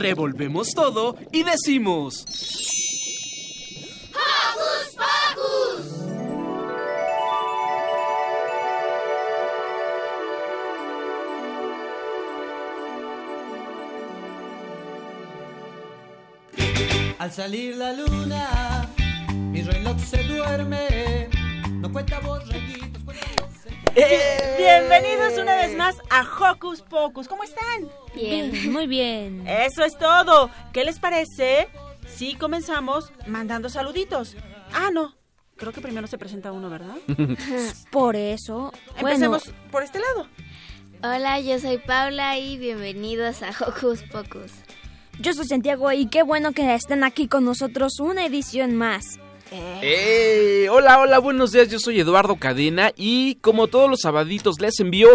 Revolvemos todo y decimos... ¡Hocus Pocus! Al salir la luna, mi reloj se duerme. No cuenta borreguitos, cuenta eh, bienvenidos una vez más a Hocus Pocus. ¿Cómo están? Bien, muy bien. Eso es todo. ¿Qué les parece si comenzamos mandando saluditos? Ah, no. Creo que primero se presenta uno, ¿verdad? por eso. Empecemos por este lado. Hola, yo soy Paula y bienvenidos a Hocus Pocus. Yo soy Santiago y qué bueno que estén aquí con nosotros una edición más. Eh. hola, hola, buenos días. Yo soy Eduardo Cadena y como todos los sabaditos les envío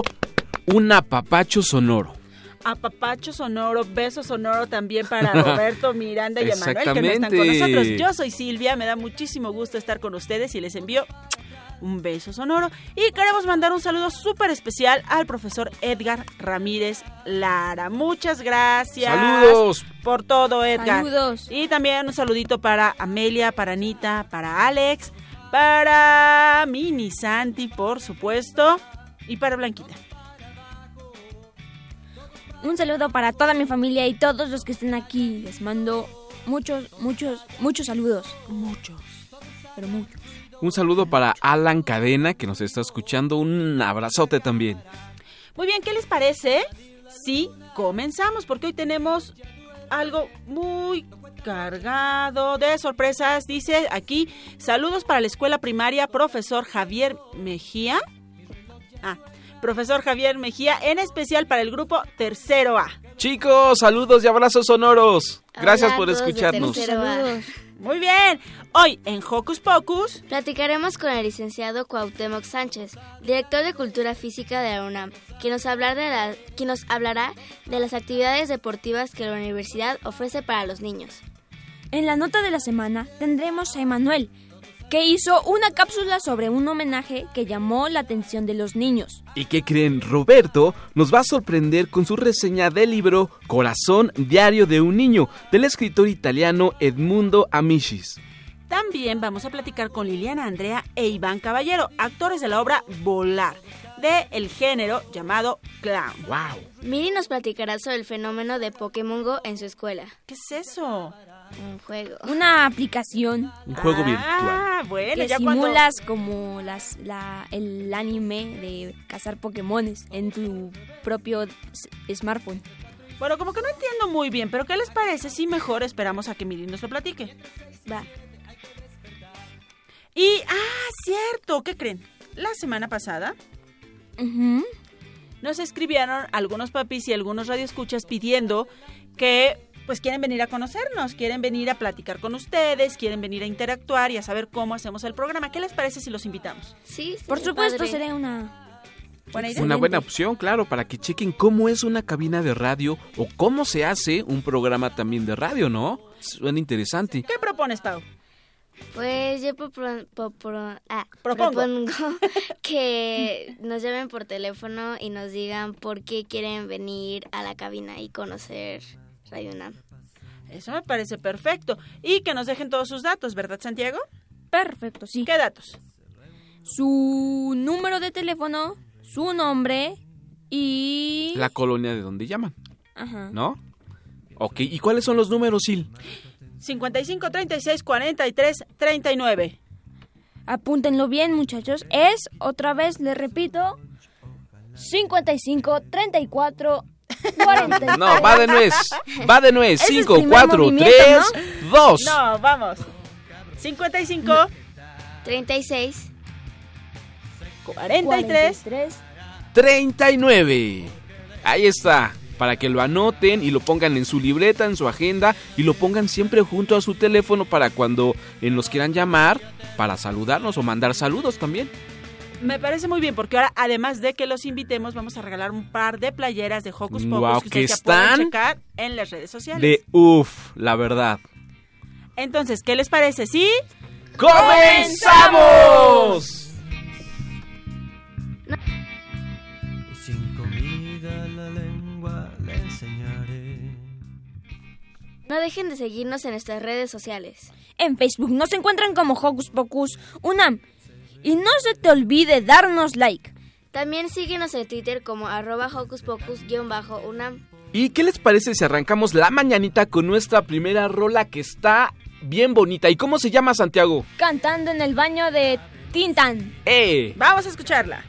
un apapacho sonoro. Apapacho sonoro, beso sonoro también para Roberto, Miranda y Emanuel que no están con nosotros. Yo soy Silvia, me da muchísimo gusto estar con ustedes y les envío un beso sonoro. Y queremos mandar un saludo súper especial al profesor Edgar Ramírez Lara. Muchas gracias. Saludos. Por todo, Edgar. Saludos. Y también un saludito para Amelia, para Anita, para Alex, para Mini Santi, por supuesto, y para Blanquita. Un saludo para toda mi familia y todos los que estén aquí. Les mando muchos, muchos, muchos saludos. Muchos, pero muchos. Un saludo para Alan Cadena que nos está escuchando. Un abrazote también. Muy bien, ¿qué les parece si comenzamos? Porque hoy tenemos algo muy cargado de sorpresas. Dice aquí, saludos para la escuela primaria, profesor Javier Mejía. Ah, profesor Javier Mejía, en especial para el grupo Tercero A. Chicos, saludos y abrazos sonoros. Gracias por escucharnos. Muy bien. Hoy en Hocus Pocus platicaremos con el licenciado Cuauhtémoc Sánchez, director de Cultura Física de la UNAM, quien nos, hablará de la, quien nos hablará de las actividades deportivas que la universidad ofrece para los niños. En la nota de la semana tendremos a Emanuel, que hizo una cápsula sobre un homenaje que llamó la atención de los niños. ¿Y qué creen? Roberto nos va a sorprender con su reseña del libro Corazón Diario de un Niño, del escritor italiano Edmundo Amicis. También vamos a platicar con Liliana Andrea e Iván Caballero, actores de la obra Volar, de el género llamado clown. ¡Wow! Miri nos platicará sobre el fenómeno de Pokémon Go en su escuela. ¿Qué es eso? Un juego. Una aplicación. Un juego ah, virtual. bueno, que simulas como las, la, el anime de cazar Pokémones en tu propio smartphone. Bueno, como que no entiendo muy bien, pero ¿qué les parece si mejor esperamos a que Miri nos lo platique? Va. Y, ah, cierto, ¿qué creen? La semana pasada nos escribieron algunos papis y algunos radioescuchas pidiendo que pues quieren venir a conocernos, quieren venir a platicar con ustedes, quieren venir a interactuar y a saber cómo hacemos el programa. ¿Qué les parece si los invitamos? Sí, por supuesto sería una Buena idea. Una buena opción, claro, para que chequen cómo es una cabina de radio o cómo se hace un programa también de radio, ¿no? Suena interesante. ¿Qué propones, Pau? Pues yo ah, propongo que nos llamen por teléfono y nos digan por qué quieren venir a la cabina y conocer Radio UNAM. Eso me parece perfecto. Y que nos dejen todos sus datos, ¿verdad, Santiago? Perfecto, sí. ¿Qué datos? Su número de teléfono, su nombre y... La colonia de donde llaman. Ajá. ¿No? Ok, ¿y cuáles son los números, Sil? 55 36 43 39. Apúntenlo bien, muchachos. Es, otra vez le repito, 55 34 40. No, va de nuez. Va de nuez. 5, 4, 3, 2. No, vamos. 55 36 43 43 39. Ahí está. Para que lo anoten y lo pongan en su libreta, en su agenda y lo pongan siempre junto a su teléfono para cuando nos quieran llamar para saludarnos o mandar saludos también. Me parece muy bien porque ahora además de que los invitemos vamos a regalar un par de playeras de Hocus Pocus que, están checar en las redes sociales. De uff, la verdad. Entonces, ¿qué les parece? ¿Sí? ¡Comenzamos! No dejen de seguirnos en nuestras redes sociales. En Facebook nos encuentran como Hocus Pocus Unam. Y no se te olvide darnos like. También síguenos en Twitter como arroba Hocus Pocus-Unam. ¿Y qué les parece si arrancamos la mañanita con nuestra primera rola que está bien bonita? ¿Y cómo se llama Santiago? Cantando en el baño de Tintan. ¡Eh! Vamos a escucharla.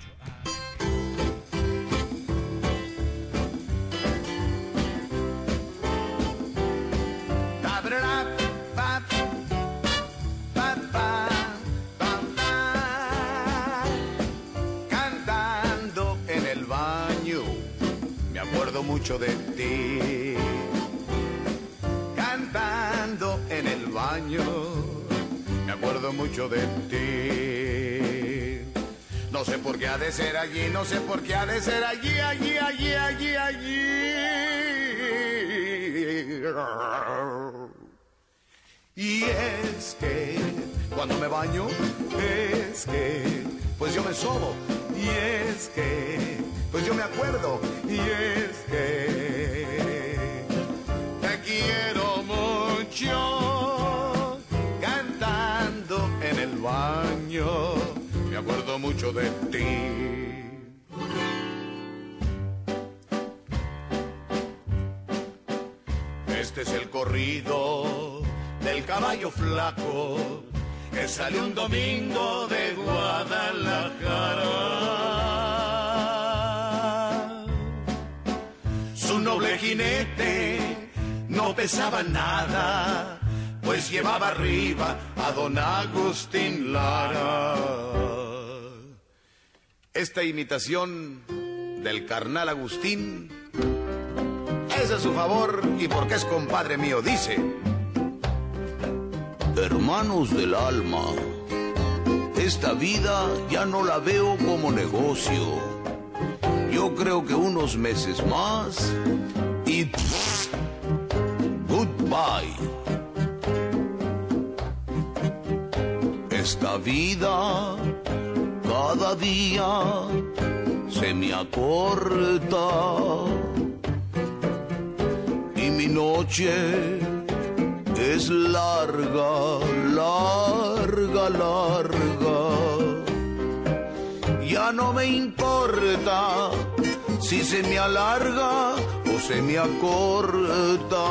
Mucho de ti. Cantando en el baño, me acuerdo mucho de ti. No sé por qué ha de ser allí, no sé por qué ha de ser allí, allí, allí, allí, allí. Y es que cuando me baño, es que pues yo me sobo. Y es que pues yo me acuerdo y es que te quiero mucho cantando en el baño, me acuerdo mucho de ti. Este es el corrido del caballo flaco que sale un domingo de Guadalajara. Jinete no pesaba nada, pues llevaba arriba a don Agustín Lara. Esta imitación del carnal Agustín es a su favor y porque es compadre mío, dice. Hermanos del alma, esta vida ya no la veo como negocio yo creo que unos meses más y goodbye. Esta vida cada día se me acorta y mi noche es larga, larga, larga. No me importa si se me alarga o se me acorta.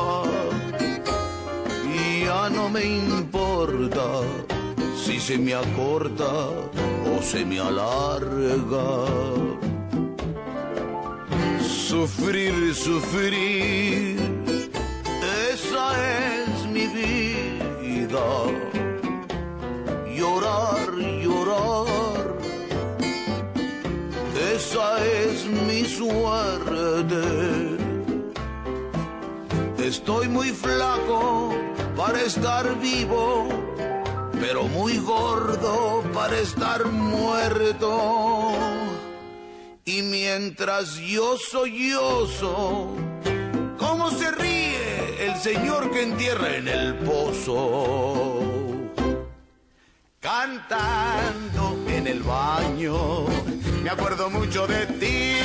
Ya no me importa si se me acorta o se me alarga. Sufrir, sufrir, esa es mi vida. Llorar, llorar esa es mi suerte. Estoy muy flaco para estar vivo, pero muy gordo para estar muerto. Y mientras yo sollozo, ¿cómo se ríe el señor que entierra en el pozo? Cantando en el baño me acuerdo mucho de ti.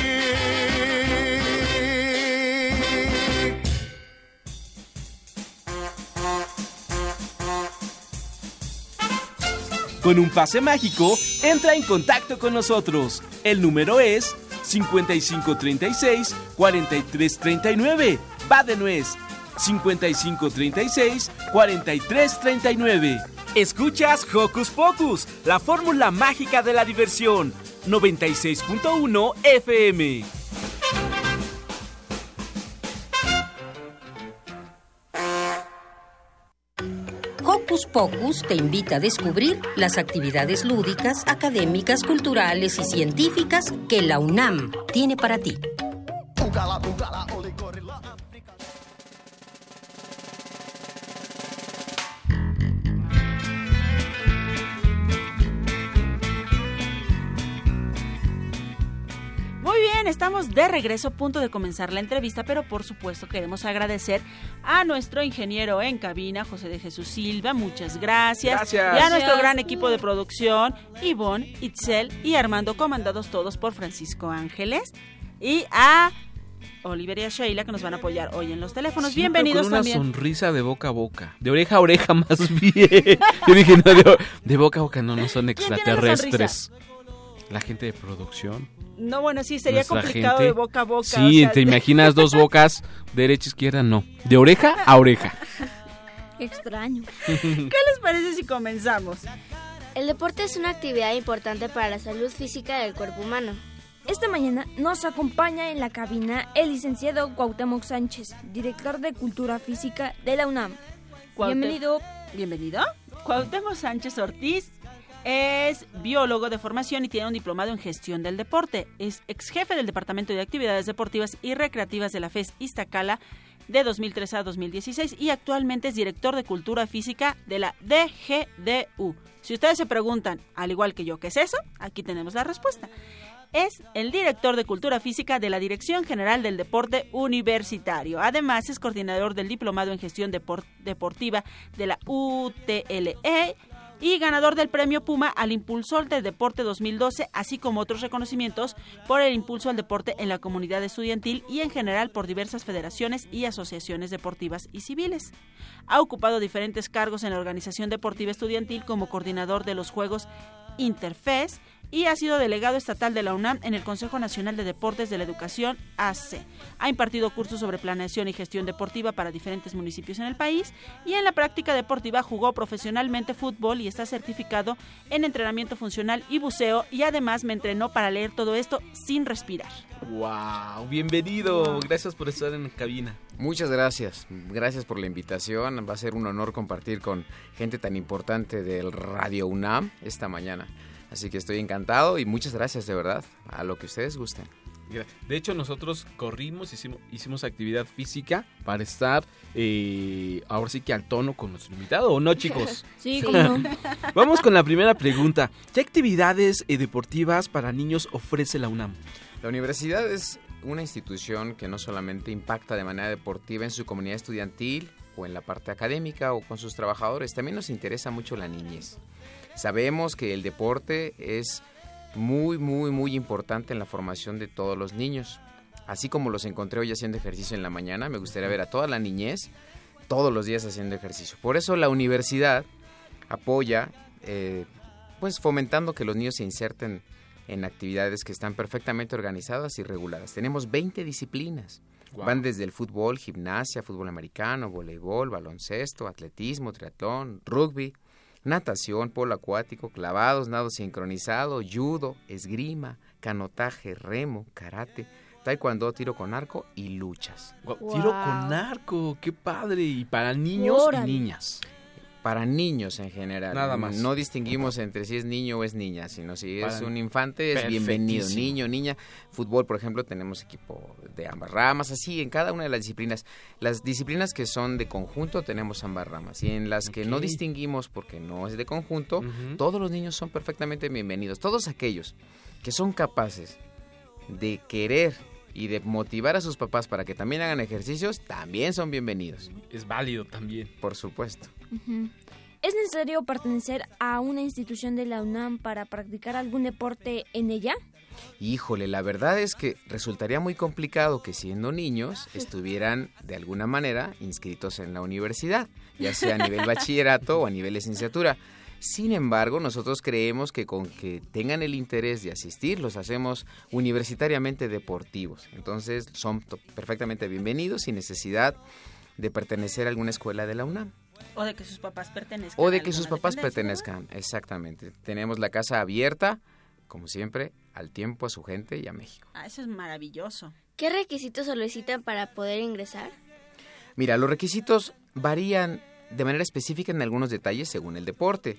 Con un pase mágico, entra en contacto con nosotros. El número es 5536 4339. Va de nuez. 5536 4339. Escuchas Hocus Pocus, la fórmula mágica de la diversión 96.1 FM. Hocus Pocus te invita a descubrir las actividades lúdicas, académicas, culturales y científicas que la UNAM tiene para ti. Estamos de regreso a punto de comenzar la entrevista, pero por supuesto queremos agradecer a nuestro ingeniero en cabina, José de Jesús Silva, muchas gracias. Gracias. Y a nuestro gran equipo de producción, Ivonne, Itzel y Armando, comandados todos por Francisco Ángeles. Y a Oliver y a Sheila que nos van a apoyar hoy en los teléfonos. Siempre Bienvenidos con una también. sonrisa de boca a boca. De oreja a oreja más bien. Yo dije, no, de, de boca a boca no, no son tiene la extraterrestres. La gente de producción. No, bueno, sí, sería Nuestra complicado gente. de boca a boca. Sí, o sea, te imaginas dos bocas, derecha, izquierda, no. De oreja a oreja. Extraño. ¿Qué les parece si comenzamos? El deporte es una actividad importante para la salud física del cuerpo humano. Esta mañana nos acompaña en la cabina el licenciado Cuauhtémoc Sánchez, director de Cultura Física de la UNAM. Cuauhté- Bienvenido. Bienvenido. Cuauhtémoc Sánchez Ortiz es biólogo de formación y tiene un diplomado en gestión del deporte. Es ex jefe del Departamento de Actividades Deportivas y Recreativas de la FES Iztacala de 2003 a 2016 y actualmente es director de Cultura Física de la DGDU. Si ustedes se preguntan, al igual que yo, ¿qué es eso? Aquí tenemos la respuesta. Es el director de Cultura Física de la Dirección General del Deporte Universitario. Además, es coordinador del Diplomado en Gestión Depor- Deportiva de la UTLE y ganador del Premio Puma al Impulsor del Deporte 2012, así como otros reconocimientos por el impulso al deporte en la comunidad estudiantil y en general por diversas federaciones y asociaciones deportivas y civiles. Ha ocupado diferentes cargos en la organización deportiva estudiantil como coordinador de los Juegos Interfes y ha sido delegado estatal de la UNAM en el Consejo Nacional de Deportes de la Educación AC. Ha impartido cursos sobre planeación y gestión deportiva para diferentes municipios en el país y en la práctica deportiva jugó profesionalmente fútbol y está certificado en entrenamiento funcional y buceo y además me entrenó para leer todo esto sin respirar. Wow, bienvenido. Gracias por estar en la cabina. Muchas gracias, gracias por la invitación. Va a ser un honor compartir con gente tan importante del Radio UNAM esta mañana. Así que estoy encantado y muchas gracias de verdad, a lo que ustedes gusten. De hecho, nosotros corrimos, hicimos, hicimos actividad física para estar eh, ahora sí que al tono con nuestro invitado, ¿o no, chicos? Sí, cómo no. Vamos con la primera pregunta. ¿Qué actividades eh, deportivas para niños ofrece la UNAM? La universidad es una institución que no solamente impacta de manera deportiva en su comunidad estudiantil o en la parte académica o con sus trabajadores, también nos interesa mucho la niñez. Sabemos que el deporte es muy, muy, muy importante en la formación de todos los niños. Así como los encontré hoy haciendo ejercicio en la mañana, me gustaría ver a toda la niñez todos los días haciendo ejercicio. Por eso la universidad apoya, eh, pues fomentando que los niños se inserten en actividades que están perfectamente organizadas y reguladas. Tenemos 20 disciplinas. Wow. Van desde el fútbol, gimnasia, fútbol americano, voleibol, baloncesto, atletismo, triatlón, rugby, natación, polo acuático, clavados, nado sincronizado, judo, esgrima, canotaje, remo, karate, taekwondo, tiro con arco y luchas. Wow. Tiro con arco, qué padre. Y para niños Órale. y niñas. Para niños en general. Nada más. No distinguimos entre si es niño o es niña, sino si es un infante es bienvenido. Niño, niña. Fútbol, por ejemplo, tenemos equipo de ambas ramas, así en cada una de las disciplinas. Las disciplinas que son de conjunto tenemos ambas ramas y en las que no distinguimos porque no es de conjunto, todos los niños son perfectamente bienvenidos. Todos aquellos que son capaces de querer y de motivar a sus papás para que también hagan ejercicios, también son bienvenidos, Es válido también. por supuesto. ¿Es necesario pertenecer a una institución de la UNAM para practicar algún deporte en ella? Híjole, la verdad es que resultaría muy complicado que siendo niños estuvieran de alguna manera inscritos en la universidad, ya sea a nivel bachillerato o a nivel licenciatura. Sin embargo, nosotros creemos que con que tengan el interés de asistir, los hacemos universitariamente deportivos. Entonces son perfectamente bienvenidos sin necesidad de pertenecer a alguna escuela de la UNAM. O de que sus papás pertenezcan. O de que sus papás pertenezcan, exactamente. Tenemos la casa abierta, como siempre, al tiempo, a su gente y a México. Ah, eso es maravilloso. ¿Qué requisitos solicitan para poder ingresar? Mira, los requisitos varían de manera específica en algunos detalles según el deporte,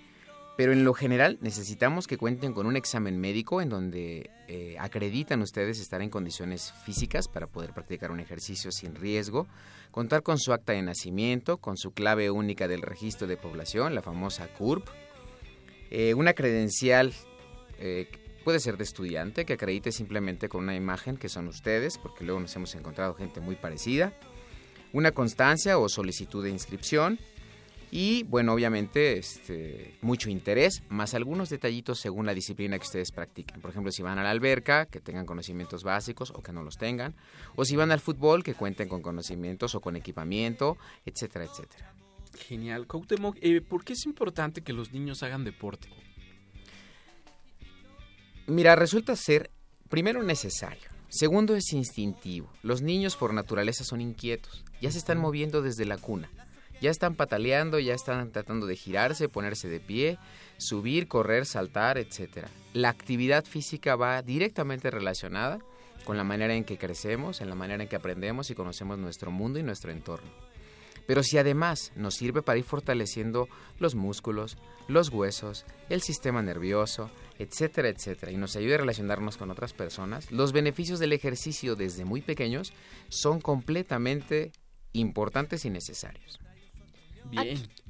pero en lo general necesitamos que cuenten con un examen médico en donde eh, acreditan ustedes estar en condiciones físicas para poder practicar un ejercicio sin riesgo, contar con su acta de nacimiento, con su clave única del registro de población, la famosa CURP, eh, una credencial eh, puede ser de estudiante, que acredite simplemente con una imagen que son ustedes, porque luego nos hemos encontrado gente muy parecida, una constancia o solicitud de inscripción, y bueno, obviamente este, mucho interés, más algunos detallitos según la disciplina que ustedes practiquen. Por ejemplo, si van a la alberca, que tengan conocimientos básicos o que no los tengan. O si van al fútbol, que cuenten con conocimientos o con equipamiento, etcétera, etcétera. Genial. Cuauhtémoc, eh, ¿por qué es importante que los niños hagan deporte? Mira, resulta ser, primero, necesario. Segundo, es instintivo. Los niños por naturaleza son inquietos. Ya se están moviendo desde la cuna ya están pataleando, ya están tratando de girarse, ponerse de pie, subir, correr, saltar, etc. La actividad física va directamente relacionada con la manera en que crecemos, en la manera en que aprendemos y conocemos nuestro mundo y nuestro entorno. Pero si además nos sirve para ir fortaleciendo los músculos, los huesos, el sistema nervioso, etcétera, etcétera, y nos ayuda a relacionarnos con otras personas, los beneficios del ejercicio desde muy pequeños son completamente importantes y necesarios.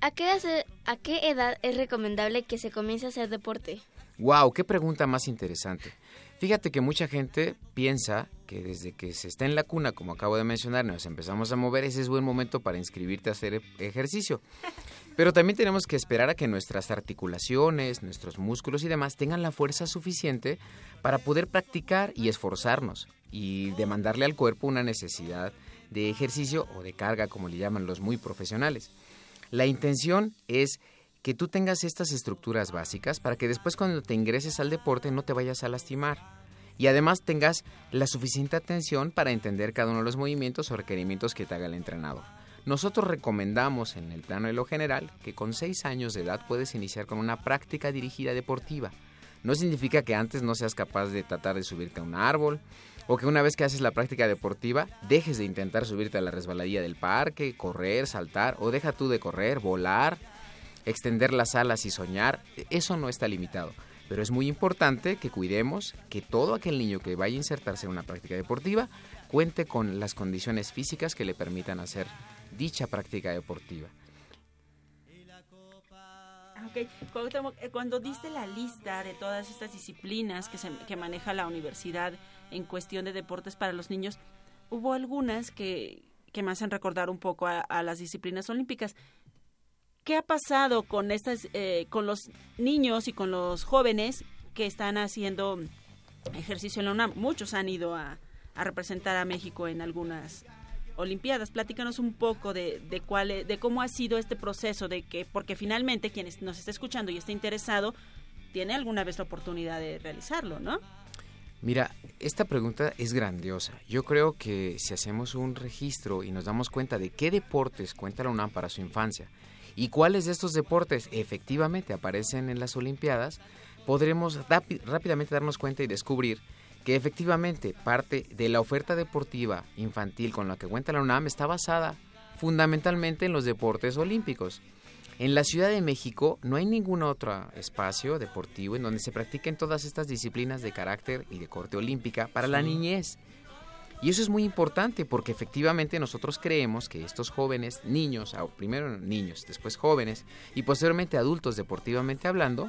¿A, qué edad, ¿A qué edad es recomendable que se comience a hacer deporte? Wow, qué pregunta más interesante. Fíjate que mucha gente piensa que desde que se está en la cuna, como acabo de mencionar, nos empezamos a mover, ese es buen momento para inscribirte a hacer ejercicio. Pero también tenemos que esperar a que nuestras articulaciones, nuestros músculos y demás tengan la fuerza suficiente para poder practicar y esforzarnos y demandarle al cuerpo una necesidad de ejercicio o de carga, como le llaman los muy profesionales. La intención es que tú tengas estas estructuras básicas para que después cuando te ingreses al deporte no te vayas a lastimar. Y además tengas la suficiente atención para entender cada uno de los movimientos o requerimientos que te haga el entrenador. Nosotros recomendamos en el plano de lo general que con 6 años de edad puedes iniciar con una práctica dirigida deportiva. No significa que antes no seas capaz de tratar de subirte a un árbol, o que una vez que haces la práctica deportiva, dejes de intentar subirte a la resbaladilla del parque, correr, saltar, o deja tú de correr, volar, extender las alas y soñar. Eso no está limitado. Pero es muy importante que cuidemos que todo aquel niño que vaya a insertarse en una práctica deportiva cuente con las condiciones físicas que le permitan hacer dicha práctica deportiva. Ok, cuando diste la lista de todas estas disciplinas que, se, que maneja la universidad en cuestión de deportes para los niños, hubo algunas que, que me hacen recordar un poco a, las disciplinas olímpicas. ¿Qué ha pasado con estas, eh, con los niños y con los jóvenes que están haciendo ejercicio en la UNAM? Muchos han ido a, representar a México en algunas Olimpiadas. Platícanos un poco de, de, cuál, de cómo ha sido este proceso, de que, porque finalmente quien nos está escuchando y está interesado, tiene alguna vez la oportunidad de realizarlo, ¿no? Mira, esta pregunta es grandiosa. Yo creo que si hacemos un registro y nos damos cuenta de qué deportes cuenta la UNAM para su infancia y cuáles de estos deportes efectivamente aparecen en las Olimpiadas, podremos rápidamente darnos cuenta y descubrir que efectivamente parte de la oferta deportiva infantil con la que cuenta la UNAM está basada fundamentalmente en los deportes olímpicos. En la Ciudad de México no hay ningún otro espacio deportivo en donde se practiquen todas estas disciplinas de carácter y de corte olímpica para la niñez. Y eso es muy importante porque efectivamente nosotros creemos que estos jóvenes, niños, primero niños, después jóvenes y posteriormente adultos deportivamente hablando,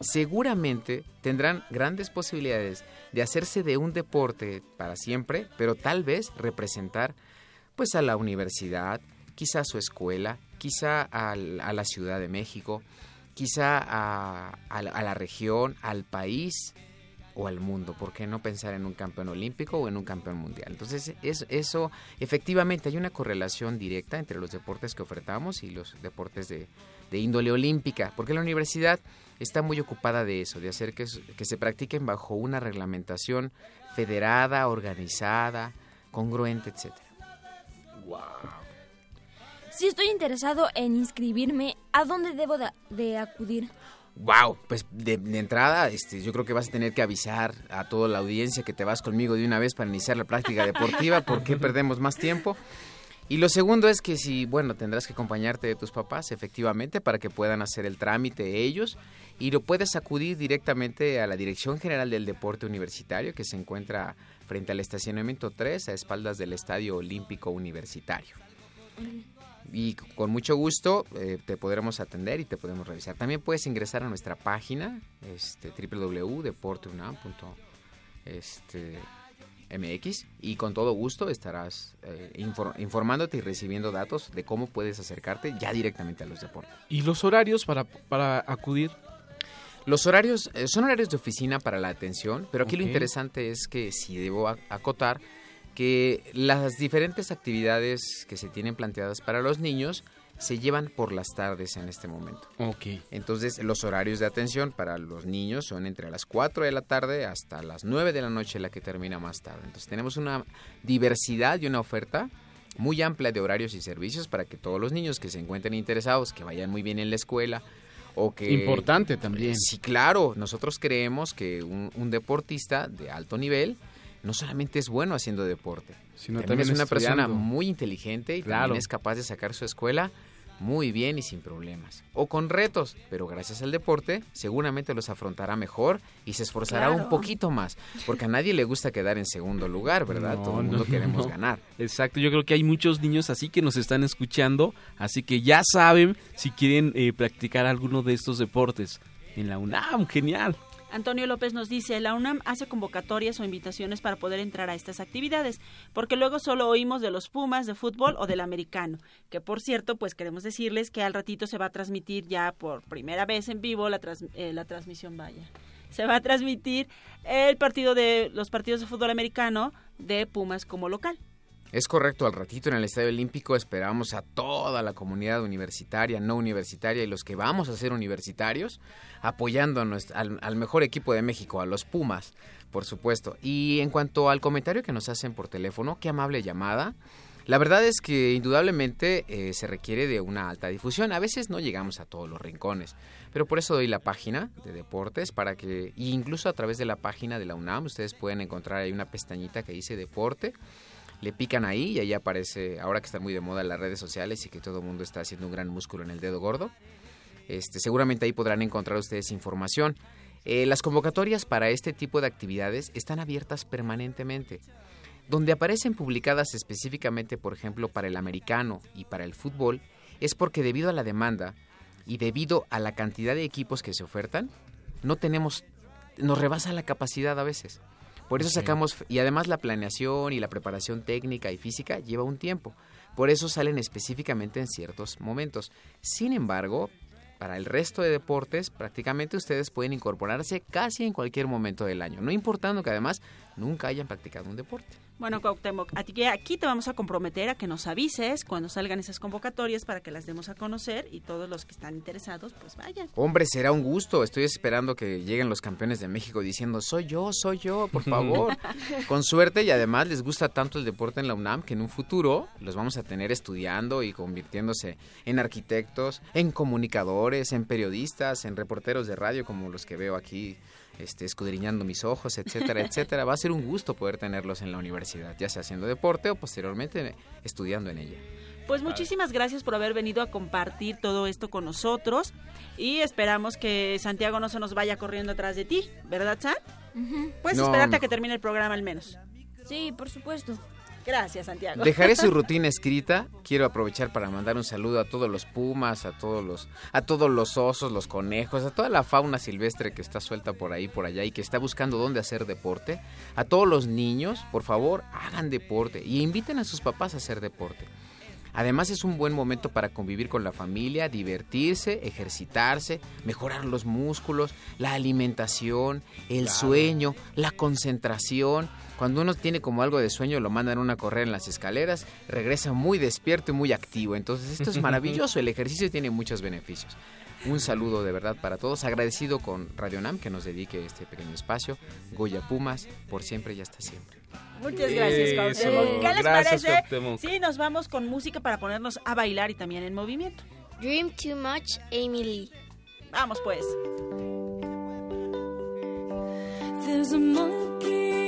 seguramente tendrán grandes posibilidades de hacerse de un deporte para siempre, pero tal vez representar pues a la universidad, quizá a su escuela, quizá a, la Ciudad de México, quizá a, la región, al país o al mundo. ¿Por qué no pensar en un campeón olímpico o en un campeón mundial? Entonces, eso, efectivamente, hay una correlación directa entre los deportes que ofertamos y los deportes de, índole olímpica, porque la universidad está muy ocupada de eso, de hacer que, que se practiquen bajo una reglamentación federada, organizada, congruente, etcétera. Wow. Si estoy interesado en inscribirme, ¿a dónde debo de, acudir? Wow, pues de, entrada, este, yo creo que vas a tener que avisar a toda la audiencia que te vas conmigo de una vez para iniciar la práctica deportiva, porque perdemos más tiempo. Y lo segundo es que si, bueno, tendrás que acompañarte de tus papás, efectivamente, para que puedan hacer el trámite ellos. Y lo puedes acudir directamente a la Dirección General del Deporte Universitario, que se encuentra frente al estacionamiento 3, a espaldas del Estadio Olímpico Universitario. Y con mucho gusto eh, te podremos atender y te podemos revisar. También puedes ingresar a nuestra página este, www.deporteunam.mx este, y con todo gusto estarás eh, informándote y recibiendo datos de cómo puedes acercarte ya directamente a los deportes. ¿Y los horarios para, para acudir? Los horarios eh, son horarios de oficina para la atención, pero aquí lo interesante es que si debo acotar que las diferentes actividades que se tienen planteadas para los niños se llevan por las tardes en este momento. Ok. Entonces, los horarios de atención para los niños son entre las 4 de la tarde hasta las 9 de la noche, la que termina más tarde. Entonces, tenemos una diversidad y una oferta muy amplia de horarios y servicios para que todos los niños que se encuentren interesados, que vayan muy bien en la escuela, o que... Importante también. Sí, claro. Nosotros creemos que un deportista de alto nivel no solamente es bueno haciendo deporte, sino también, es una persona muy inteligente y también es capaz de sacar su escuela muy bien y sin problemas. O con retos, pero gracias al deporte seguramente los afrontará mejor y se esforzará un poquito más, porque a nadie le gusta quedar en segundo lugar, ¿verdad? Todo el mundo queremos ganar. Exacto, yo creo que hay muchos niños así que nos están escuchando, así que ya saben si quieren eh, practicar alguno de estos deportes en la UNAM, genial. Antonio López nos dice, la UNAM hace convocatorias o invitaciones para poder entrar a estas actividades, porque luego solo oímos de los Pumas, de fútbol o del americano, que por cierto, pues queremos decirles que al ratito se va a transmitir ya por primera vez en vivo la, eh, la transmisión, vaya. Se va a transmitir el partido de los partidos de fútbol americano de Pumas como local. Es correcto, al ratito en el Estadio Olímpico esperamos a toda la comunidad universitaria, no universitaria y los que vamos a ser universitarios apoyando al, mejor equipo de México, a los Pumas, por supuesto. Y en cuanto al comentario que nos hacen por teléfono, qué amable llamada. La verdad es que indudablemente eh, se requiere de una alta difusión. A veces no llegamos a todos los rincones, pero por eso doy la página de deportes para que, incluso a través de la página de la UNAM, ustedes pueden encontrar ahí una pestañita que dice deporte le pican ahí y ahí aparece, ahora que están muy de moda las redes sociales y que todo el mundo está haciendo un gran músculo en el dedo gordo, este, seguramente ahí podrán encontrar ustedes información. Eh, las convocatorias para este tipo de actividades están abiertas permanentemente. Donde aparecen publicadas específicamente, por ejemplo, para el americano y para el fútbol, es porque debido a la demanda y debido a la cantidad de equipos que se ofertan, no tenemos, nos rebasa la capacidad a veces. Por eso sacamos, y además la planeación y la preparación técnica y física lleva un tiempo. Por eso salen específicamente en ciertos momentos. Sin embargo, para el resto de deportes, prácticamente ustedes pueden incorporarse casi en cualquier momento del año, no importando que además nunca hayan practicado un deporte. Bueno, Cuauhtémoc, aquí te vamos a comprometer a que nos avises cuando salgan esas convocatorias para que las demos a conocer y todos los que están interesados, pues vayan. Hombre, será un gusto. Estoy esperando que lleguen los campeones de México diciendo, soy yo, soy yo, por favor. Con suerte y además les gusta tanto el deporte en la UNAM que en un futuro los vamos a tener estudiando y convirtiéndose en arquitectos, en comunicadores, en periodistas, en reporteros de radio como los que veo aquí este, escudriñando mis ojos, etcétera, etcétera. Va a ser un gusto poder tenerlos en la universidad, ya sea haciendo deporte o posteriormente estudiando en ella. Pues muchísimas gracias por haber venido a compartir todo esto con nosotros y esperamos que Santiago no se nos vaya corriendo atrás de ti, ¿verdad, San? Puedes esperarte a que termine el programa al menos. Sí, por supuesto. Gracias, Santiago. Dejaré su rutina escrita. Quiero aprovechar para mandar un saludo a todos los pumas, a todos los, a todos los osos, los conejos, a toda la fauna silvestre que está suelta por ahí, por allá y que está buscando dónde hacer deporte. A todos los niños, por favor, hagan deporte y inviten a sus papás a hacer deporte. Además es un buen momento para convivir con la familia, divertirse, ejercitarse, mejorar los músculos, la alimentación, el sueño, la concentración. Cuando uno tiene como algo de sueño, lo mandan a una correr en las escaleras, regresa muy despierto y muy activo. Entonces esto es maravilloso, el ejercicio tiene muchos beneficios. Un saludo de verdad para todos, agradecido con Radio Nam que nos dedique este pequeño espacio. Goya Pumas, por siempre y hasta siempre. Muchas gracias, Cuauhtémoc. ¿Qué les parece? Sí, nos vamos con música para ponernos a bailar y también en movimiento. Dream Too Much, Amy Lee. Vamos pues. There's a monkey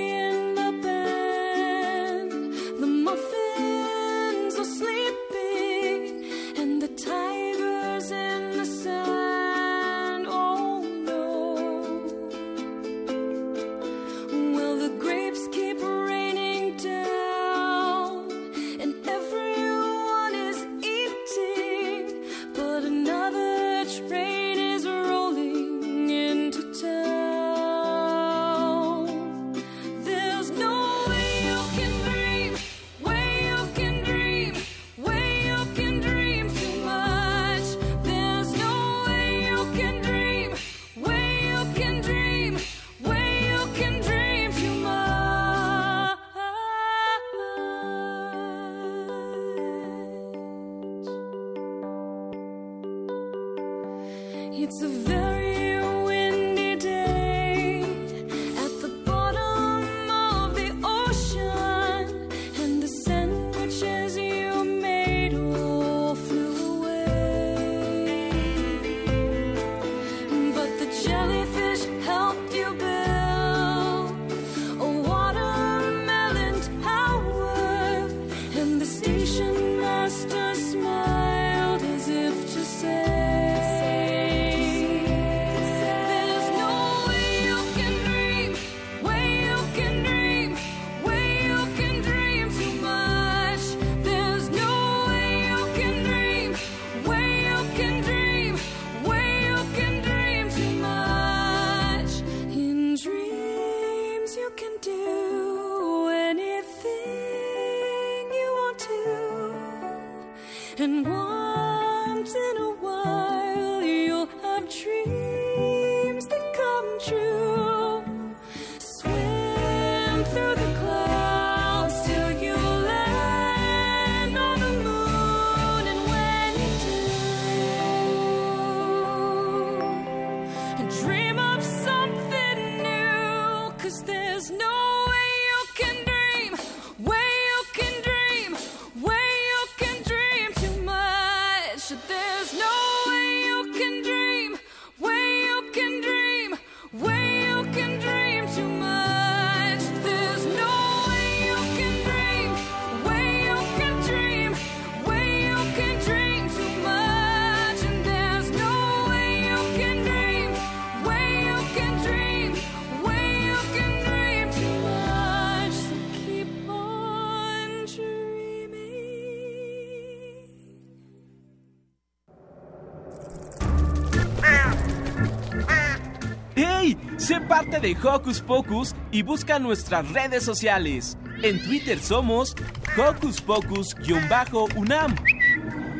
de Hocus Pocus y busca nuestras redes sociales. En Twitter somos Hocus Pocus-UNAM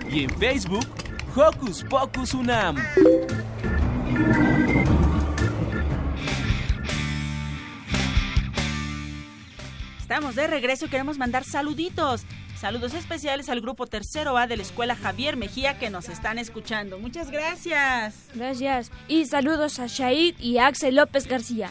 y en Facebook Hocus Pocus UNAM. Estamos de regreso y queremos mandar saluditos. Saludos especiales al grupo tercero A de la escuela Javier Mejía que nos están escuchando. Muchas gracias. Gracias. Y saludos a Shaid y a Axel López García.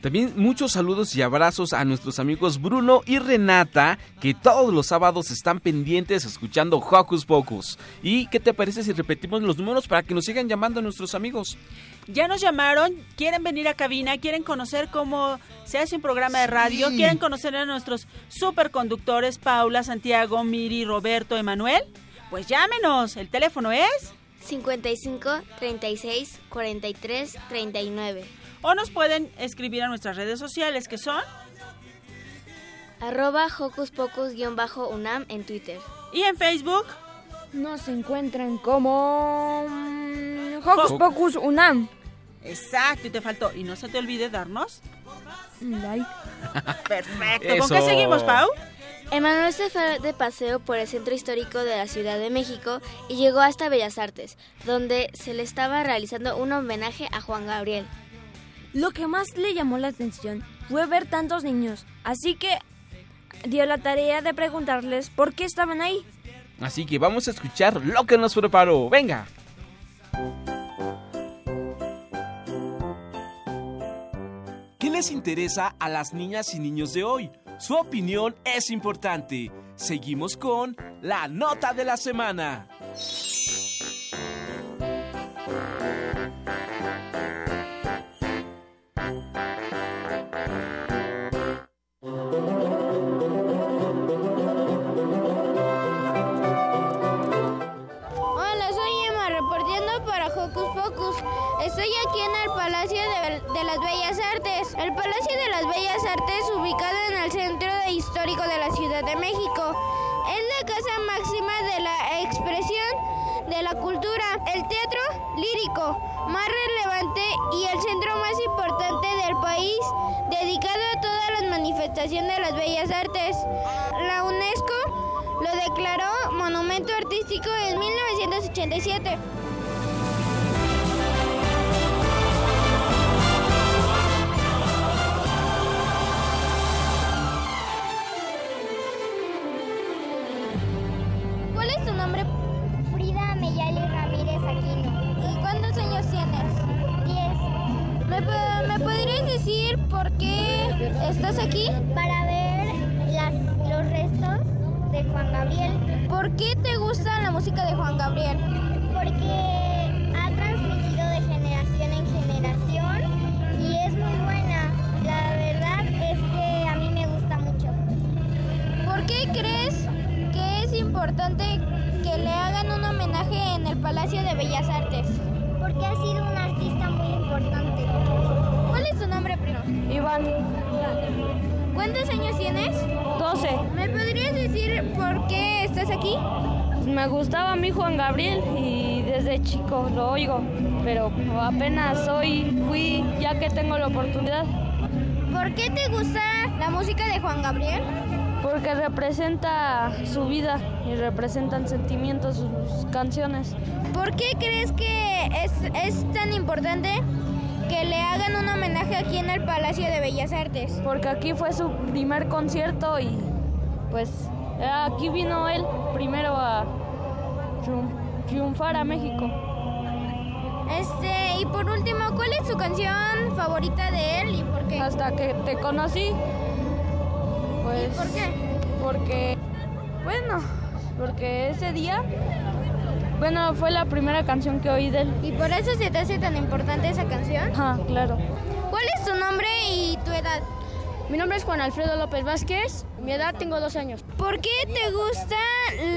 También muchos saludos y abrazos a nuestros amigos Bruno y Renata, que todos los sábados están pendientes escuchando Hocus Pocus. ¿Y qué te parece si repetimos los números para que nos sigan llamando nuestros amigos? Ya nos llamaron, quieren venir a cabina, quieren conocer cómo se hace un programa de radio, Sí. quieren conocer a nuestros superconductores Paula, Santiago, Miri, Roberto, Emanuel. Pues llámenos, el teléfono es 55 36 43 39. o nos pueden escribir a nuestras redes sociales que son Arroba Hocus Pocus guion bajo UNAM en Twitter. y en Facebook Nos encuentran como Hocus Ho- Pocus UNAM. Exacto, y te faltó. Y no se te olvide darnos. Like. Perfecto. ¿Con Eso. qué seguimos, Pau? Emanuel se fue de paseo por el centro histórico de la Ciudad de México y llegó hasta Bellas Artes, donde se le estaba realizando un homenaje a Juan Gabriel. Lo que más le llamó la atención fue ver tantos niños, así que dio la tarea de preguntarles por qué estaban ahí. Así que vamos a escuchar lo que nos preparó. Venga. Les interesa a las niñas y niños de hoy? Su opinión es importante. Seguimos con la nota de la semana. Estoy aquí en el Palacio de, de las Bellas Artes. El Palacio de las Bellas Artes, ubicado en el centro histórico de la Ciudad de México, es la casa máxima de la expresión de la cultura, el teatro lírico más relevante y el centro más importante del país, dedicado a todas las manifestaciones de las bellas artes. La UNESCO lo declaró monumento artístico en 1987. Representa su vida y representan sentimientos sus canciones. ¿Por qué crees que es, es tan importante que le hagan un homenaje aquí en el Palacio de Bellas Artes? Porque aquí fue su primer concierto y pues aquí vino él primero a triunfar a México. Este, y por último, ¿cuál es su canción favorita de él y por qué? Hasta que te conocí. Pues, ¿Y por qué? Porque, bueno, porque ese día, bueno, fue la primera canción que oí de él. ¿Y por eso se te hace tan importante esa canción? Ah, claro. ¿Cuál es tu nombre y tu edad? Mi nombre es Juan Alfredo López Vázquez, mi edad tengo dos años. ¿Por qué te gusta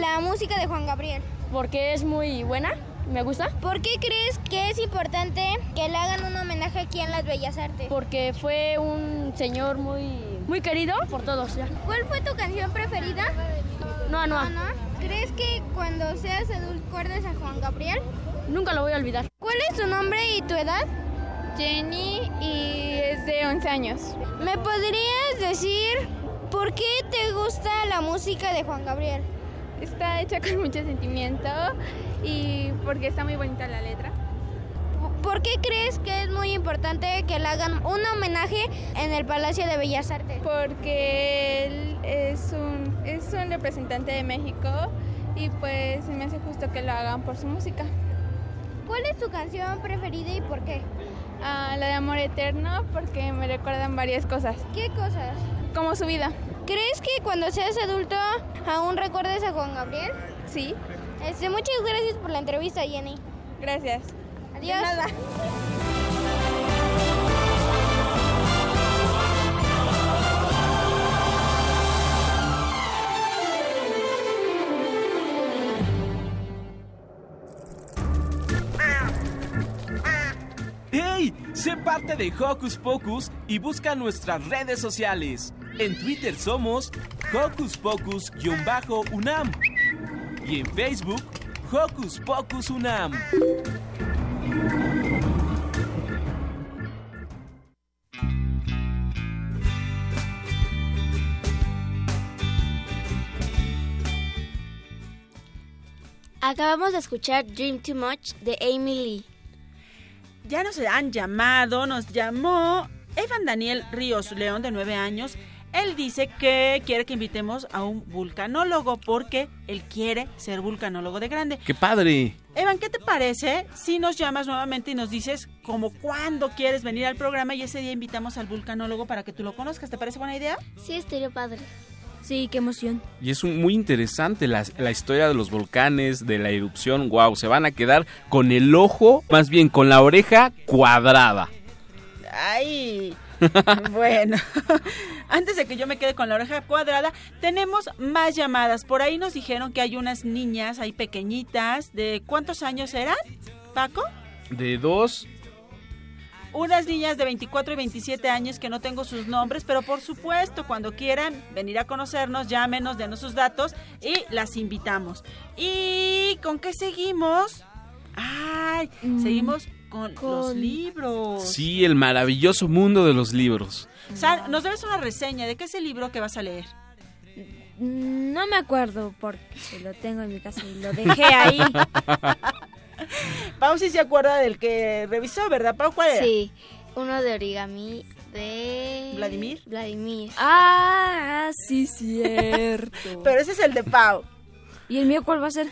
la música de Juan Gabriel? Porque es muy buena, me gusta. ¿Por qué crees que es importante que le hagan un homenaje aquí en las Bellas Artes? Porque fue un señor muy, muy querido por todos. Ya. ¿Cuál fue tu canción preferida? No, no. ¿Crees que cuando seas adulto recuerdes a Juan Gabriel? Nunca lo voy a olvidar. ¿Cuál es tu nombre y tu edad? Jenny y es de 11 años. ¿Me podrías decir por qué te gusta la música de Juan Gabriel? Está hecha con mucho sentimiento y porque está muy bonita la letra. ¿Por qué crees que es muy importante que le hagan un homenaje en el Palacio de Bellas Artes? Porque él es un, es un representante de México y pues se me hace justo que lo hagan por su música. ¿Cuál es tu canción preferida y por qué? Ah, la de Amor Eterno porque me recuerdan varias cosas. ¿Qué cosas? Como su vida. ¿Crees que cuando seas adulto aún recuerdes a Juan Gabriel? Sí. Este, muchas gracias por la entrevista, Jenny. Gracias. Adiós. ¡Hey! Sé parte de Hocus Pocus y busca nuestras redes sociales. En Twitter somos Hocus Pocus-UNAM y en Facebook Hocus Pocus UNAM. Acabamos de escuchar Dream Too Much de Amy Lee. Ya nos han llamado, nos llamó Evan Daniel Ríos León de 9 años. Él dice que quiere que invitemos a un vulcanólogo porque él quiere ser vulcanólogo de grande. ¡Qué padre! Evan, ¿qué te parece si nos llamas nuevamente y nos dices como cuándo quieres venir al programa y ese día invitamos al vulcanólogo para que tú lo conozcas? ¿Te parece buena idea? Sí, estaría padre. Sí, qué emoción. Y es un- muy interesante la, la historia de los volcanes, de la erupción. Wow, se van a quedar con el ojo, más bien con la oreja cuadrada. Ay, bueno, antes de que yo me quede con la oreja cuadrada, tenemos más llamadas. Por ahí nos dijeron que hay unas niñas ahí pequeñitas. ¿De cuántos años eran, Paco? De dos. Unas niñas de 24 y 27 años que no tengo sus nombres, pero por supuesto, cuando quieran venir a conocernos, llámenos, denos sus datos y las invitamos. ¿Y con qué seguimos? Ay, seguimos con, los libros. Sí, el maravilloso mundo de los libros. San, nos debes una reseña de qué es el libro que vas a leer. No me acuerdo porque lo tengo en mi casa y lo dejé ahí. Pau sí se acuerda del que revisó, ¿verdad, Pau? ¿Cuál era? Sí, uno de origami de... ¿Vladimir? Vladimir. Ah, sí, cierto. Pero ese es el de Pau. ¿Y el mío cuál va a ser?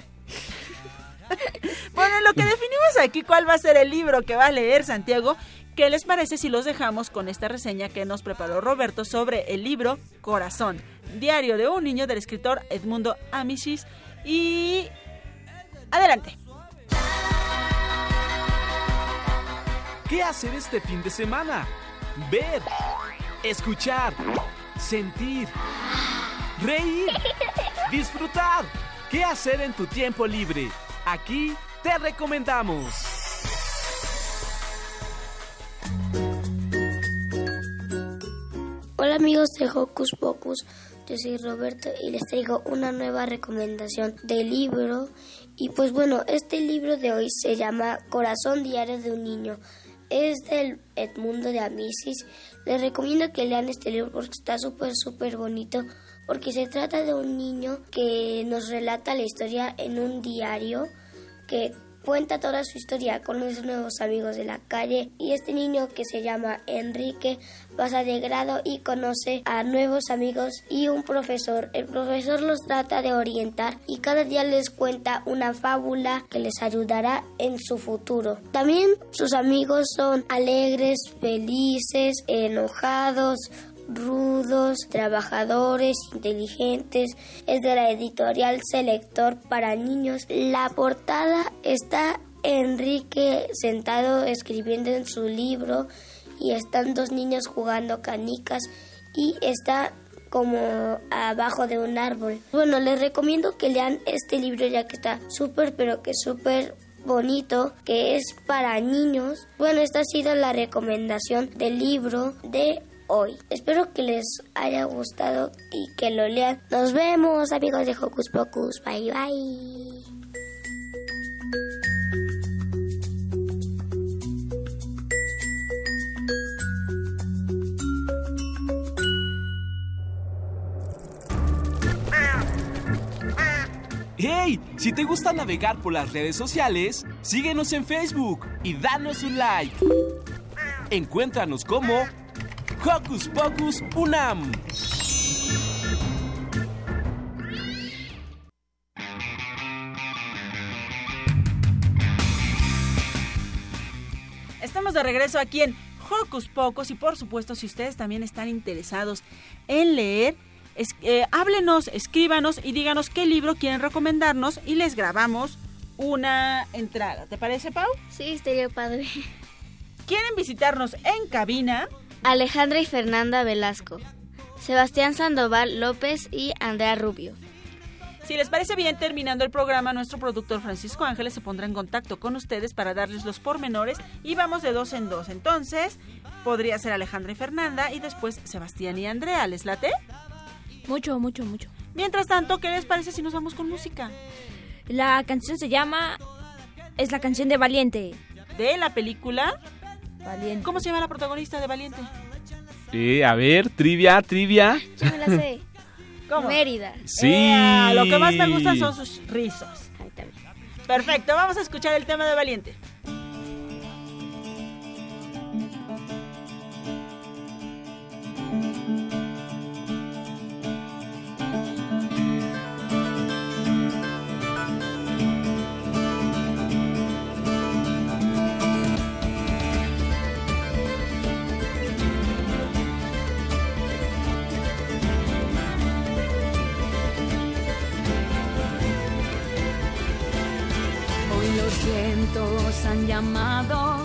Bueno, lo que definimos aquí, ¿cuál va a ser el libro que va a leer Santiago? ¿qué les parece si los dejamos con esta reseña que nos preparó Roberto sobre el libro Corazón, diario de un niño del escritor Edmundo Amicis? Y... Adelante. ¿Qué hacer este fin de semana? Ver, escuchar, sentir, reír, disfrutar. ¿Qué hacer en tu tiempo libre? Aquí te recomendamos. Hola amigos de Hocus Pocus, yo soy Roberto y les traigo una nueva recomendación de libro. Y pues bueno, este libro de hoy se llama Corazón Diario de un Niño. Es del Edmundo de Amicis. Les recomiendo que lean este libro porque está súper, súper bonito. Porque se trata de un niño que nos relata la historia en un diario que cuenta toda su historia con los nuevos amigos de la calle y este niño que se llama Enrique pasa de grado y conoce a nuevos amigos y un profesor. El profesor los trata de orientar y cada día les cuenta una fábula que les ayudará en su futuro. También sus amigos son alegres, felices, enojados, rudos, trabajadores, inteligentes. Es de la editorial Selector para niños. La portada está Enrique sentado escribiendo en su libro y están dos niños jugando canicas y está como abajo de un árbol. Bueno, les recomiendo que lean este libro ya que está súper pero que súper bonito que es para niños. Bueno, esta ha sido la recomendación del libro de hoy. Espero que les haya gustado y que lo lean. Nos vemos amigos de Hocus Pocus. Bye bye. ¡Hey! Si te gusta navegar por las redes sociales, síguenos en Facebook y danos un like. Encuéntranos como Hocus Pocus Unam. Estamos de regreso aquí en Hocus Pocus y por supuesto si ustedes también están interesados en leer, es- eh, háblenos, escríbanos y díganos qué libro quieren recomendarnos y les grabamos una entrada. ¿Te parece, Pau? Sí, estaría padre. ¿Quieren visitarnos en cabina? Alejandra y Fernanda Velasco, Sebastián Sandoval López y Andrea Rubio. Si les parece bien, terminando el programa, nuestro productor Francisco Ángeles se pondrá en contacto con ustedes para darles los pormenores y vamos de dos en dos. Entonces, podría ser Alejandra y Fernanda y después Sebastián y Andrea. ¿Les late? Mucho, mucho, mucho. Mientras tanto, ¿qué les parece si nos vamos con música? La canción se llama... Es la canción de Valiente. ¿De la película? Valiente. ¿Cómo se llama la protagonista de Valiente? Eh, a ver, trivia, trivia. Yo me la sé. ¿Cómo? Mérida. Sí. Lo que más me gustan son sus rizos. Perfecto, vamos a escuchar el tema de Valiente. Han llamado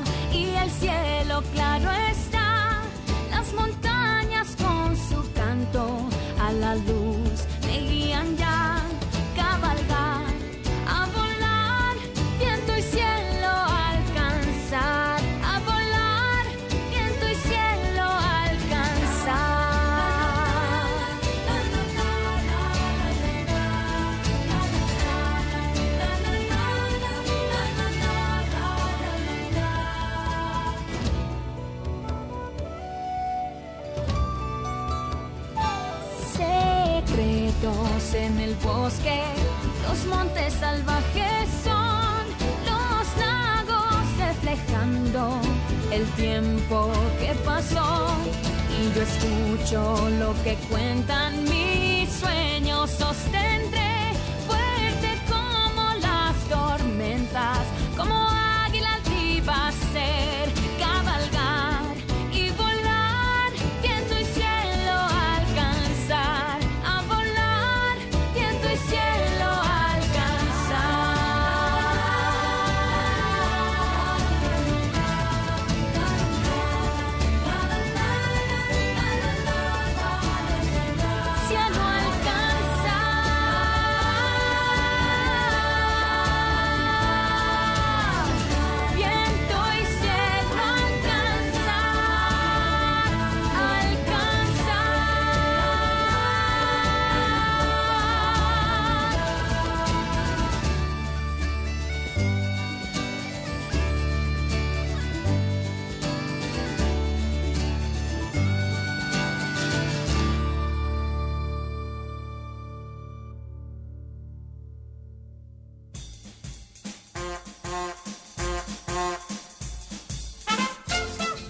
salvajes son los lagos reflejando el tiempo que pasó. Y yo escucho lo que cuentan mis sueños, sostendré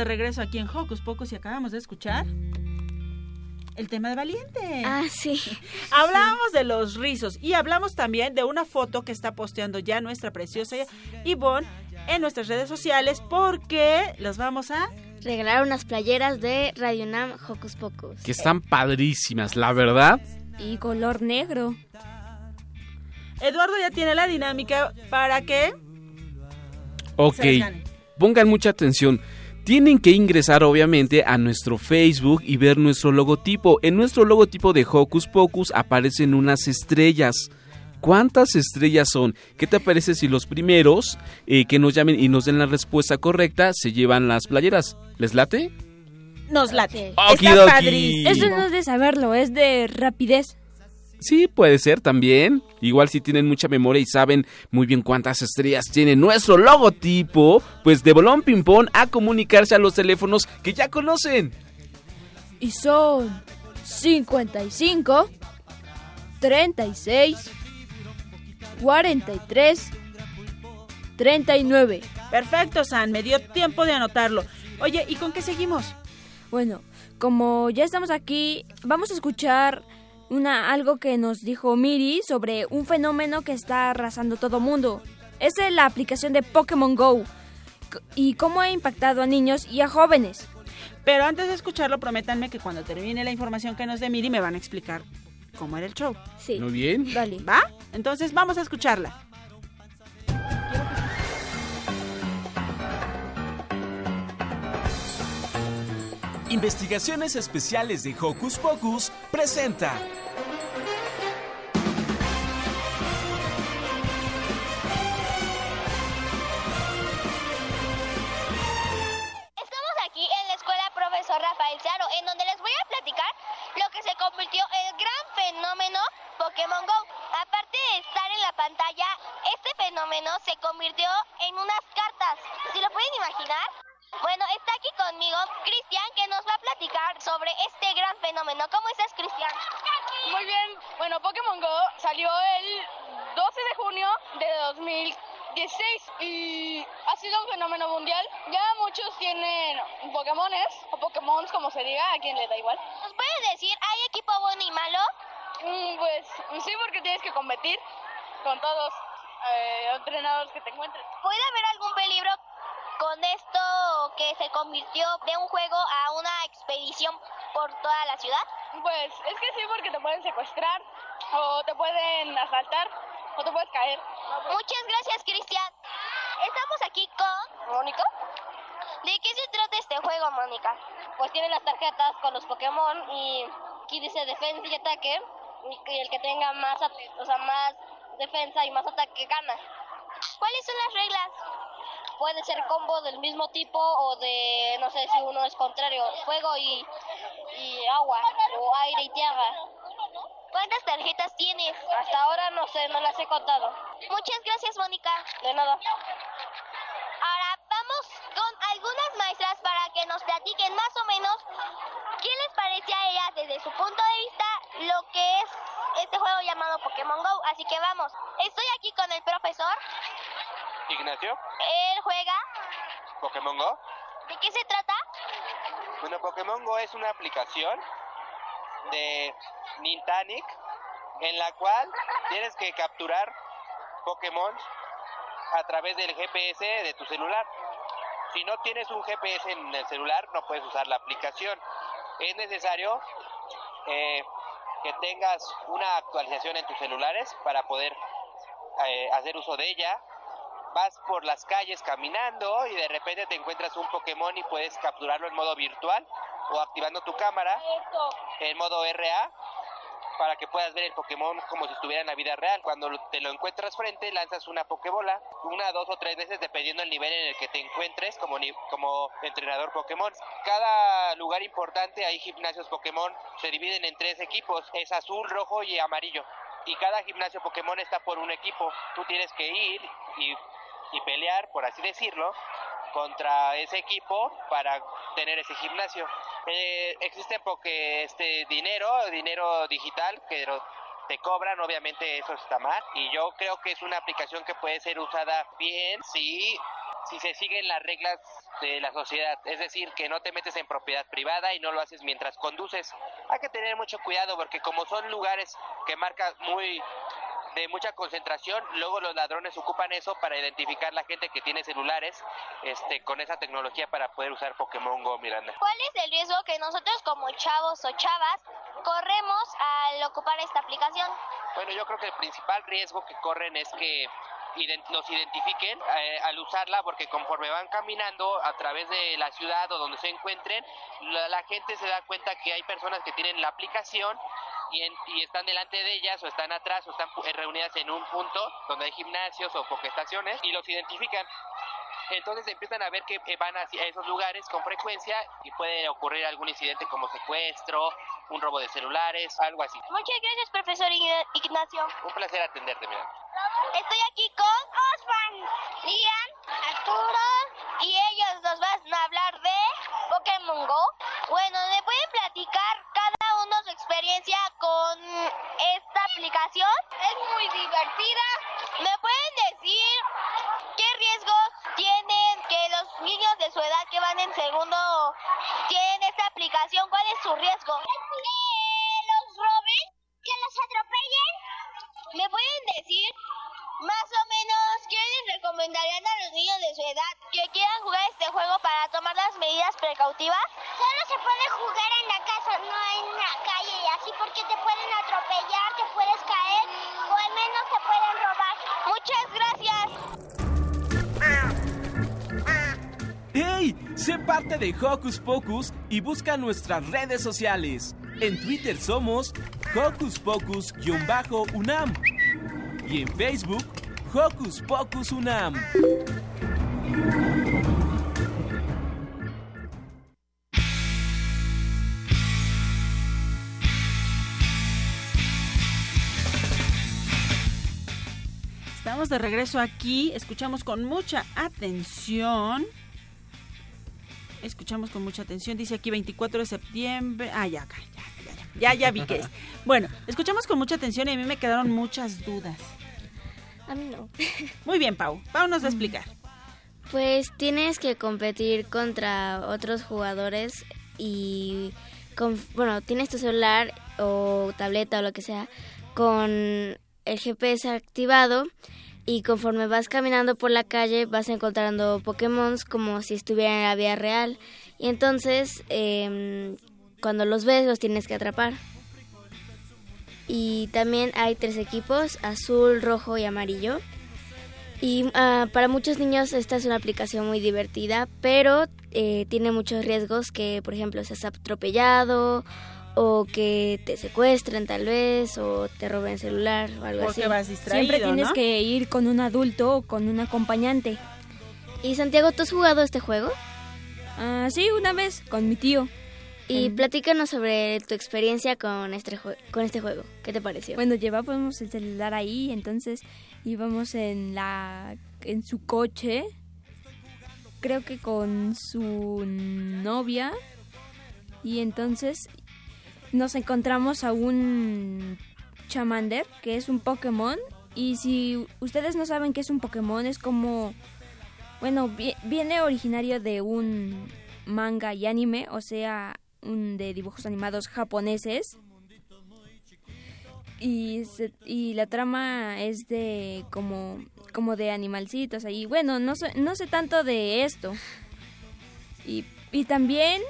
De regreso aquí en Hocus Pocus y acabamos de escuchar el tema de Valiente. Ah, sí. Hablamos de los rizos y hablamos también de una foto que está posteando ya nuestra preciosa Yvonne en nuestras redes sociales porque los vamos a regalar unas playeras de Radio Nam Hocus Pocus. Que están padrísimas, la verdad. Y color negro. Eduardo ya tiene la dinámica para que Ok, pongan mucha atención. Tienen que ingresar obviamente a nuestro Facebook y ver nuestro logotipo. En nuestro logotipo de Hocus Pocus aparecen unas estrellas. ¿Cuántas estrellas son? ¿Qué te parece si los primeros eh, que nos llamen y nos den la respuesta correcta se llevan las playeras? ¿Les late? Nos late. Okidoki. Está padrísimo. Eso no es de saberlo, es de rapidez. Sí, puede ser también. Igual si tienen mucha memoria y saben muy bien cuántas estrellas tiene nuestro logotipo, pues de Bolón Ping Pong a comunicarse a los teléfonos que ya conocen. Y son 55, 36, 43, 39. Perfecto, San, me dio tiempo de anotarlo. Oye, ¿y con qué seguimos? Bueno, como ya estamos aquí, vamos a escuchar una algo que nos dijo Miri sobre un fenómeno que está arrasando todo mundo. Es la aplicación de Pokémon Go y cómo ha impactado a niños y a jóvenes. Pero antes de escucharlo, prométanme que cuando termine la información que nos dé Miri me van a explicar cómo era el show. Sí. Muy bien. Dale. ¿Va? Entonces vamos a escucharla. Investigaciones Especiales de Hocus Pocus presenta. Estamos aquí en la escuela profesor Rafael Searo, en donde les voy a platicar lo que se convirtió en el gran fenómeno Pokémon Go. Aparte de estar en la pantalla, este fenómeno se convirtió en unas cartas. ¿Se lo pueden imaginar? Bueno, está aquí conmigo Cristian, que nos va a platicar sobre este gran fenómeno. ¿Cómo estás, Cristian? Muy bien. Bueno, Pokémon Go salió el 12 de junio de 2016 y ha sido un fenómeno mundial. Ya muchos tienen Pokémones o Pokémon como se diga, a quien le da igual. ¿Nos puedes decir, hay equipo bueno y malo? Mm, pues sí, porque tienes que competir con todos eh, entrenadores que te encuentres. ¿Puede haber algún peligro con esto que se convirtió de un juego a una expedición por toda la ciudad? Pues es que sí, porque te pueden secuestrar o te pueden asaltar o te puedes caer. Muchas gracias, Cristian. Estamos aquí con... ¿Mónica? ¿De qué se trata este juego, Mónica? Pues tiene las tarjetas con los Pokémon y aquí dice defensa y ataque y el que tenga más, o sea, más defensa y más ataque gana. ¿Cuáles son las reglas? Puede ser combo del mismo tipo o de, no sé si uno es contrario, fuego y, y agua o aire y tierra. ¿Cuántas tarjetas tienes? Hasta ahora no sé, no las he contado. Muchas gracias, Mónica. De nada. Ahora vamos con algunas maestras para que nos platiquen más o menos qué les parece a ellas desde su punto de vista lo que es este juego llamado Pokémon Go. Así que vamos. Estoy aquí con el profesor. Ignacio, Él juega. Pokémon Go. ¿De qué se trata? Bueno, Pokémon Go es una aplicación de Nintanic en la cual tienes que capturar Pokémon a través del GPS de tu celular. Si no tienes un GPS en el celular, no puedes usar la aplicación. Es necesario eh, que tengas una actualización en tus celulares para poder eh, hacer uso de ella. Vas por las calles caminando y de repente te encuentras un Pokémon y puedes capturarlo en modo virtual o activando tu cámara en modo RA para que puedas ver el Pokémon como si estuviera en la vida real. Cuando te lo encuentras frente, lanzas una Pokébola, una, dos o tres veces dependiendo del nivel en el que te encuentres como, como entrenador Pokémon. Cada lugar importante hay gimnasios Pokémon, se dividen en tres equipos, es azul, rojo y amarillo. Y cada gimnasio Pokémon está por un equipo. Tú tienes que ir y, y pelear, por así decirlo, contra ese equipo para tener ese gimnasio. Eh, existe porque este dinero, dinero digital que te cobran, obviamente eso está mal y yo creo que es una aplicación que puede ser usada bien si si se siguen las reglas de la sociedad, es decir, que no te metes en propiedad privada y no lo haces mientras conduces. Hay que tener mucho cuidado porque como son lugares que marcan muy de mucha concentración, luego los ladrones ocupan eso para identificar la gente que tiene celulares este con esa tecnología para poder usar Pokémon Go, Miranda. ¿Cuál es el riesgo que nosotros como chavos o chavas corremos al ocupar esta aplicación? Bueno, yo creo que el principal riesgo que corren es que los identifiquen eh, al usarla porque conforme van caminando a través de la ciudad o donde se encuentren, la, la gente se da cuenta que hay personas que tienen la aplicación y, en- y están delante de ellas o están atrás o están eh, reunidas en un punto donde hay gimnasios o pokestaciones y los identifican. Entonces empiezan a ver que eh, van hacia esos lugares con frecuencia y puede ocurrir algún incidente como secuestro, un robo de celulares, algo así. Muchas gracias, profesor Ign- Ignacio. Un placer atenderte, mira. Estoy aquí con Osvan, Lian, Arturo y ellos nos van a hablar de Pokémon Go. Bueno, ¿me pueden platicar experiencia con esta aplicación? Es muy divertida. ¿Me pueden decir qué riesgos tienen que los niños de su edad que van en segundo tienen esta aplicación? ¿Cuál es su riesgo? Que los roben, que los atropellen. ¿Me pueden decir más o menos qué les recomendarían a los niños de su edad que quieran jugar este juego para tomar las medidas precautivas? Solo se puede jugar en la casa, no en la calle y así porque te pueden atropellar, te puedes caer o al menos te pueden robar. Muchas gracias. ¡Hey! Sé parte de Hocus Pocus y busca nuestras redes sociales. En Twitter somos Hocus Pocus-UNAM y en Facebook Hocus Pocus UNAM. Estamos de regreso aquí, escuchamos con mucha atención. Escuchamos con mucha atención, dice aquí 24 de septiembre. Ah, ya, ya, ya, ya, ya, ya vi que es. Bueno, escuchamos con mucha atención y a mí me quedaron muchas dudas. A mí no. Muy bien, Pau. Pau nos va a explicar. Pues tienes que competir contra otros jugadores y con, bueno, tienes tu celular o tableta o lo que sea con el GPS activado y conforme vas caminando por la calle vas encontrando Pokémon como si estuvieran en la vida real y entonces em, cuando los ves los tienes que atrapar. Y también hay tres equipos, azul, rojo y amarillo. Y ah, para muchos niños esta es una aplicación muy divertida, pero eh, tiene muchos riesgos que, por ejemplo, seas atropellado o que te secuestren tal vez o te roben celular o algo Porque así. vas distraído, Siempre tienes ¿no? que ir con un adulto o con un acompañante. ¿Y Santiago, tú has jugado este juego? Ah, sí, una vez con mi tío. Y platícanos sobre tu experiencia con este, con este juego. ¿Qué te pareció? Bueno, llevábamos el celular ahí, entonces íbamos en la en su coche, creo que con su novia y entonces nos encontramos a un Chamander, que es un Pokémon y si ustedes no saben qué es un Pokémon es como bueno, vi- viene originario de un manga y anime, o sea, de dibujos animados japoneses. Y, y la trama es de como como de animalcitos ahí. Bueno no sé no sé tanto de esto. Y, y también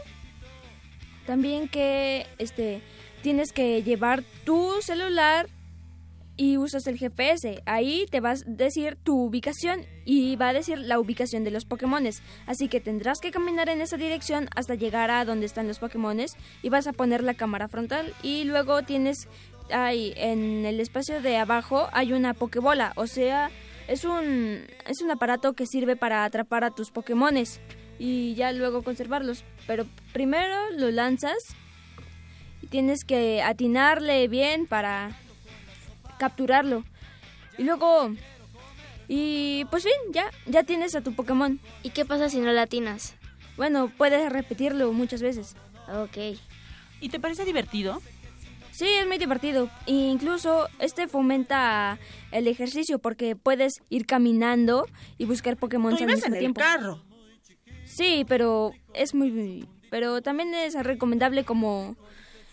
también que este tienes que llevar tu celular y usas el GPS ahí te vas a decir tu ubicación y va a decir la ubicación de los Pokémones. Así que tendrás que caminar en esa dirección hasta llegar a donde están los Pokémones y vas a poner la cámara frontal y luego tienes hay en el espacio de abajo hay una pokebola, o sea, es un es un aparato que sirve para atrapar a tus Pokémones y ya luego conservarlos, pero primero lo lanzas y tienes que atinarle bien para capturarlo. Y luego y pues bien, ya ya tienes a tu Pokémon. ¿Y qué pasa si no latinas? Bueno, puedes repetirlo muchas veces. Ok. ¿Y te parece divertido? Sí, es muy divertido. E incluso este fomenta el ejercicio porque puedes ir caminando y buscar Pokémon al mismo en el tiempo. carro. Sí, pero es muy pero también es recomendable como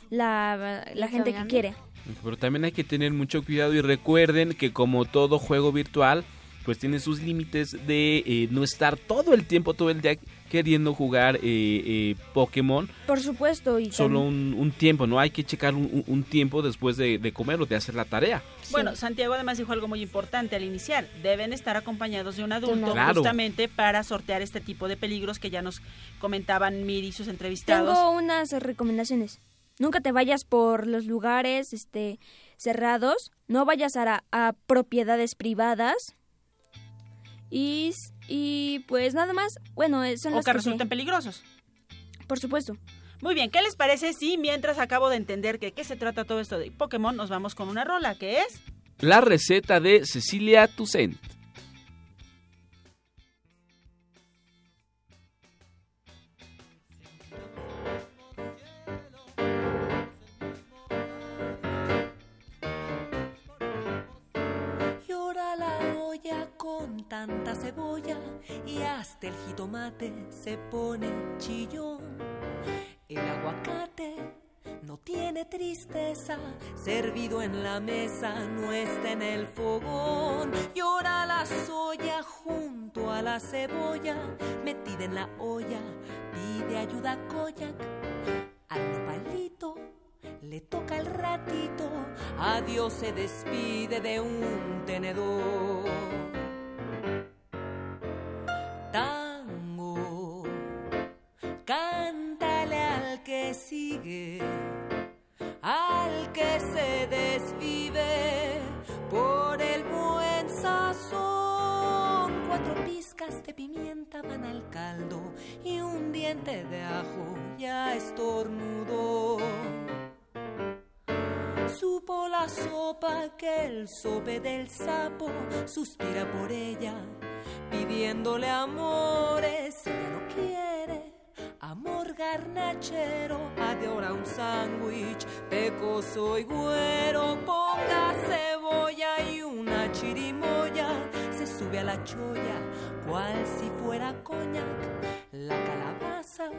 la, la gente que quiere. Pero también hay que tener mucho cuidado y recuerden que como todo juego virtual, pues tiene sus límites de eh, no estar todo el tiempo, todo el día queriendo jugar eh, eh, Pokémon. Por supuesto y Solo un, un tiempo, ¿no? Hay que checar un, tiempo después de, de comer o de hacer la tarea. Bueno, Santiago además dijo algo muy importante al iniciar. Deben estar acompañados de un adulto Claro. justamente para sortear este tipo de peligros que ya nos comentaban Miri y sus entrevistados. Tengo unas recomendaciones. Nunca te vayas por los lugares este cerrados, no vayas a, a propiedades privadas. Y, y pues nada más, bueno, eh, son o las que que sé. resulten peligrosos. Por supuesto. Muy bien, ¿qué les parece si mientras acabo de entender que qué se trata todo esto de Pokémon, nos vamos con una rola que es La receta de Cecilia Toussaint. Tanta cebolla y hasta el jitomate se pone chillón. El aguacate no tiene tristeza, servido en la mesa, no está en el fogón. Llora la soya junto a la cebolla, metida en la olla, pide ayuda a Koyak. Al nopalito le toca el ratito, adiós se despide de un tenedor. Al que se desvive por el buen sazón. Cuatro pizcas de pimienta van al caldo y un diente de ajo ya estornudó. Supo la sopa que el sope del sapo suspira por ella, pidiéndole amores. No quiere amor garnachero, adora un sándwich, pecoso y güero. Ponga cebolla y una chirimoya, se sube a la cholla, cual si fuera coñac. La calabaza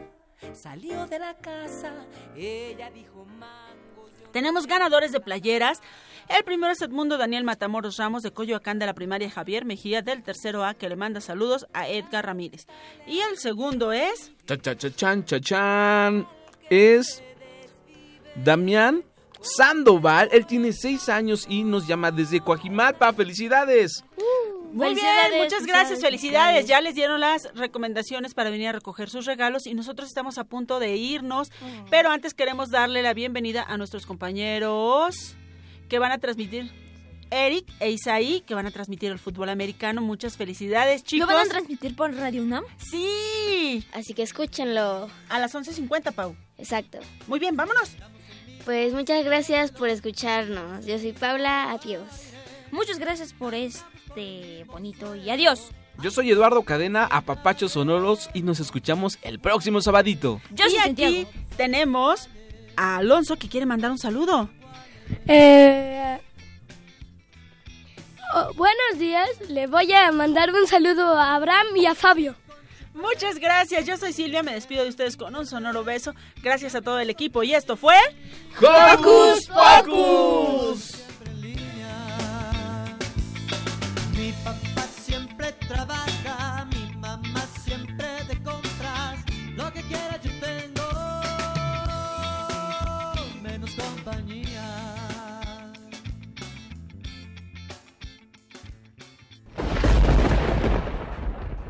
salió de la casa, ella dijo mango. Tenemos ganadores de playeras. El primero es Edmundo Daniel Matamoros Ramos de Coyoacán de la primaria Javier Mejía del tercero A que le manda saludos a Edgar Ramírez. Y el segundo es Cha, cha, cha, chan, cha, chan. Es Damián Sandoval. Él tiene seis años y nos llama desde Coajimalpa. ¡Felicidades! Muy bien, muchas gracias, felicidades. felicidades. Ya les dieron las recomendaciones para venir a recoger sus regalos y nosotros estamos a punto de irnos, pero antes queremos darle la bienvenida a nuestros compañeros que van a transmitir. Eric e Isaí, que van a transmitir el fútbol americano. Muchas felicidades, ¿Lo chicos. van a transmitir por Radio UNAM? Sí. Así que escúchenlo. A las 11.50, Pau. Exacto. Muy bien, vámonos. Pues muchas gracias por escucharnos. Yo soy Paula, adiós. Muchas gracias por este bonito y adiós. Yo soy Eduardo Cadena, a Papachos Sonoros y nos escuchamos el próximo sabadito. Yo y soy aquí Santiago. tenemos a Alonso que quiere mandar un saludo. Eh, oh, buenos días, le voy a mandar un saludo a Abraham y a Fabio. Muchas gracias, yo soy Silvia, me despido de ustedes con un sonoro beso. Gracias a todo el equipo y esto fue... ¡Hocus Pocus! Mi papá siempre trabaja,